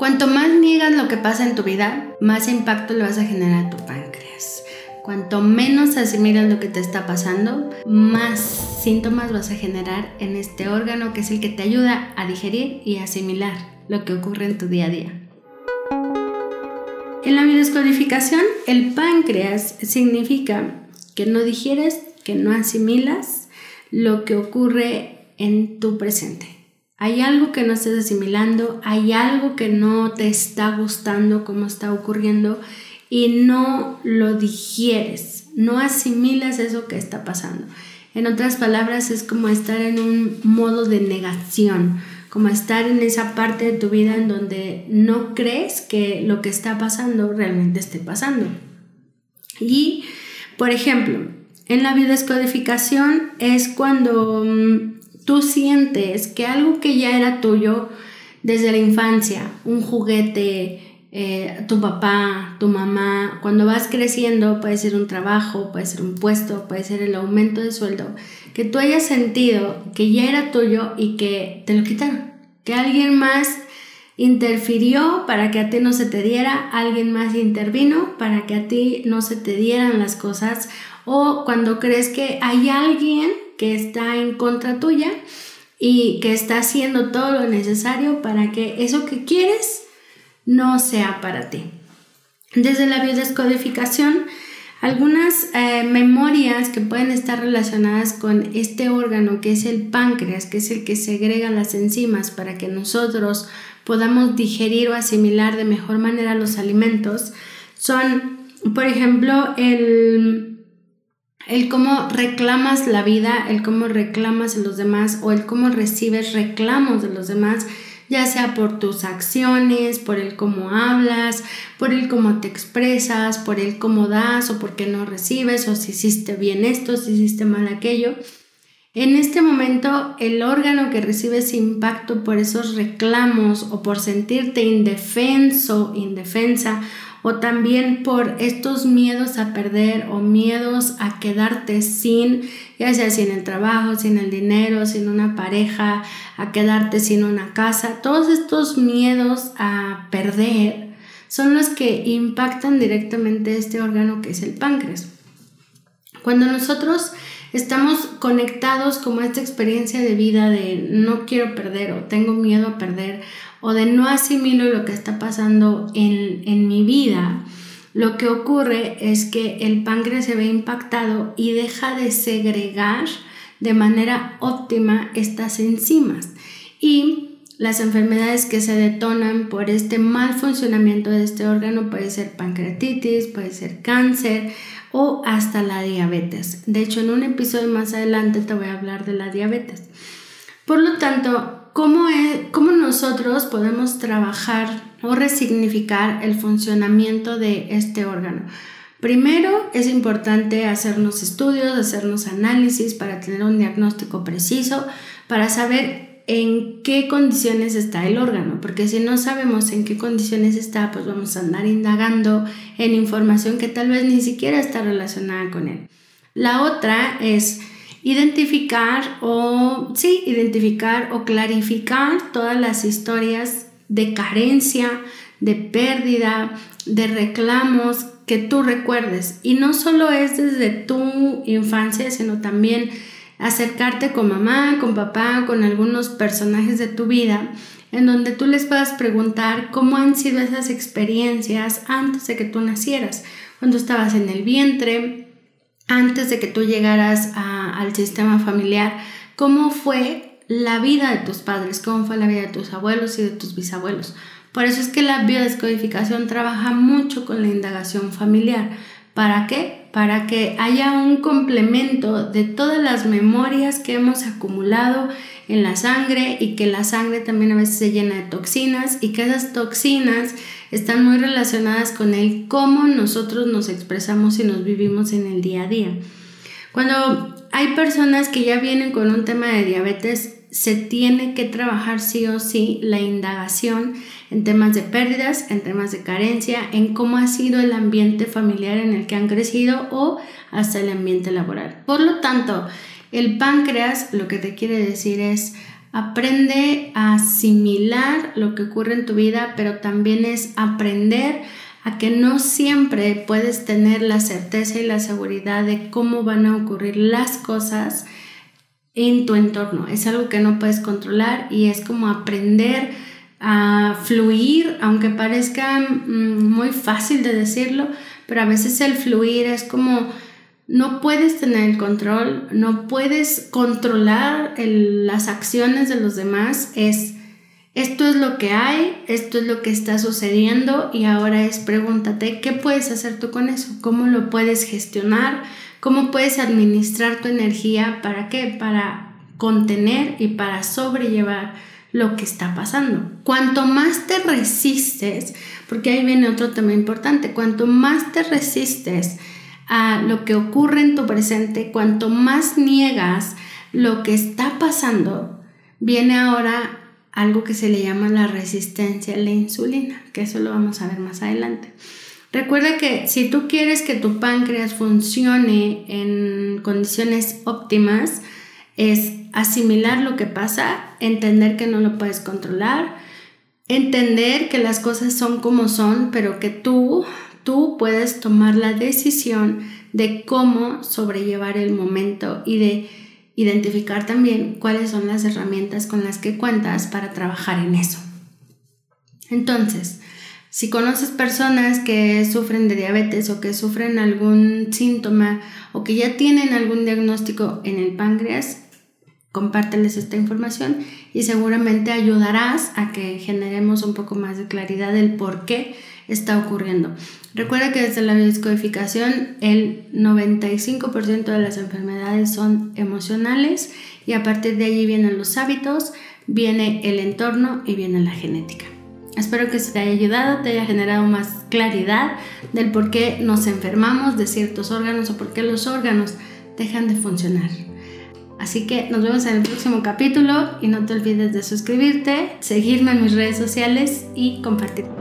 Cuanto más niegas lo que pasa en tu vida, más impacto le vas a generar a tu páncreas. Cuanto menos asimilas lo que te está pasando, más síntomas vas a generar en este órgano que es el que te ayuda a digerir y asimilar lo que ocurre en tu día a día. En la biodescodificación, el páncreas significa que no digieres, que no asimilas lo que ocurre en tu presente. Hay algo que no estás asimilando, hay algo que no te está gustando como está ocurriendo y no lo digieres, no asimilas eso que está pasando. En otras palabras, es como estar en un modo de negación, como estar en esa parte de tu vida en donde no crees que lo que está pasando realmente esté pasando. Y, por ejemplo, en la biodescodificación es cuando mm, tú sientes que algo que ya era tuyo desde la infancia, un juguete, eh, tu papá, tu mamá, cuando vas creciendo puede ser un trabajo, puede ser un puesto, puede ser el aumento de sueldo, que tú hayas sentido que ya era tuyo y que te lo quitaron, que alguien más interfirió para que a ti no se te diera, alguien más intervino para que a ti no se te dieran las cosas, o cuando crees que hay alguien que está en contra tuya y que está haciendo todo lo necesario para que eso que quieres no sea para ti. Desde la biodescodificación, algunas eh, memorias que pueden estar relacionadas con este órgano que es el páncreas, que es el que segrega las enzimas para que nosotros podamos digerir o asimilar de mejor manera los alimentos, son, por ejemplo, el el cómo reclamas la vida, el cómo reclamas a los demás o el cómo recibes reclamos de los demás, ya sea por tus acciones, por el cómo hablas, por el cómo te expresas, por el cómo das o por qué no recibes o si hiciste bien esto, si hiciste mal aquello. En este momento, el órgano que recibe ese impacto por esos reclamos o por sentirte indefenso, indefensa o también por estos miedos a perder o miedos a quedarte sin, ya sea sin el trabajo, sin el dinero, sin una pareja, a quedarte sin una casa, todos estos miedos a perder son los que impactan directamente este órgano que es el páncreas. Cuando nosotros estamos conectados como esta experiencia de vida de no quiero perder o tengo miedo a perder o de no asimilo lo que está pasando en, en mi vida, lo que ocurre es que el páncreas se ve impactado y deja de segregar de manera óptima estas enzimas. Y las enfermedades que se detonan por este mal funcionamiento de este órgano puede ser pancreatitis, puede ser cáncer o hasta la diabetes. De hecho, en un episodio más adelante te voy a hablar de la diabetes. Por lo tanto, ¿cómo, nosotros podemos trabajar o resignificar el funcionamiento de este órgano? Primero es importante hacernos estudios, hacernos análisis para tener un diagnóstico preciso, para saber en qué condiciones está el órgano, porque si no sabemos en qué condiciones está, pues vamos a andar indagando en información que tal vez ni siquiera está relacionada con él. La otra es identificar o, sí, identificar o clarificar todas las historias de carencia, de pérdida, de reclamos que tú recuerdes. Y no solo es desde tu infancia, sino también acercarte con mamá, con papá, con algunos personajes de tu vida, en donde tú les puedas preguntar cómo han sido esas experiencias antes de que tú nacieras, cuando estabas en el vientre, antes de que tú llegaras al sistema familiar, cómo fue la vida de tus padres, cómo fue la vida de tus abuelos y de tus bisabuelos. Por eso es que la biodescodificación trabaja mucho con la indagación familiar. ¿Para qué? Para que haya un complemento de todas las memorias que hemos acumulado en la sangre y que la sangre también a veces se llena de toxinas y que esas toxinas están muy relacionadas con el cómo nosotros nos expresamos y nos vivimos en el día a día. Cuando hay personas que ya vienen con un tema de diabetes, se tiene que trabajar sí o sí la indagación en temas de pérdidas, en temas de carencia, en cómo ha sido el ambiente familiar en el que han crecido o hasta el ambiente laboral. Por lo tanto, el páncreas lo que te quiere decir es Aprende a asimilar lo que ocurre en tu vida, pero también es aprender a que no siempre puedes tener la certeza y la seguridad de cómo van a ocurrir las cosas en tu entorno. Es algo que no puedes controlar y es como aprender a fluir, aunque parezca mm, muy fácil de decirlo, pero a veces el fluir es como no puedes tener el control, no puedes controlar las acciones de los demás, es esto es lo que hay, esto es lo que está sucediendo y ahora es pregúntate qué puedes hacer tú con eso, cómo lo puedes gestionar, cómo puedes administrar tu energía, para qué, para contener y para sobrellevar lo que está pasando. Cuanto más te resistes, porque ahí viene otro tema importante, cuanto más te resistes a lo que ocurre en tu presente, cuanto más niegas lo que está pasando, viene ahora algo que se le llama la resistencia a la insulina, que eso lo vamos a ver más adelante. Recuerda que si tú quieres que tu páncreas funcione en condiciones óptimas, es asimilar lo que pasa, entender que no lo puedes controlar, entender que las cosas son como son, pero que tú, tú puedes tomar la decisión de cómo sobrellevar el momento y de identificar también cuáles son las herramientas con las que cuentas para trabajar en eso. Entonces, si conoces personas que sufren de diabetes o que sufren algún síntoma o que ya tienen algún diagnóstico en el páncreas, compárteles esta información y seguramente ayudarás a que generemos un poco más de claridad del por qué está ocurriendo. Recuerda que desde la biodescodificación el 95% de las enfermedades son emocionales y a partir de allí vienen los hábitos, viene el entorno y viene la genética. Espero que te haya ayudado, te haya generado más claridad del por qué nos enfermamos de ciertos órganos o por qué los órganos dejan de funcionar. Así que nos vemos en el próximo capítulo y no te olvides de suscribirte, seguirme en mis redes sociales y compartir.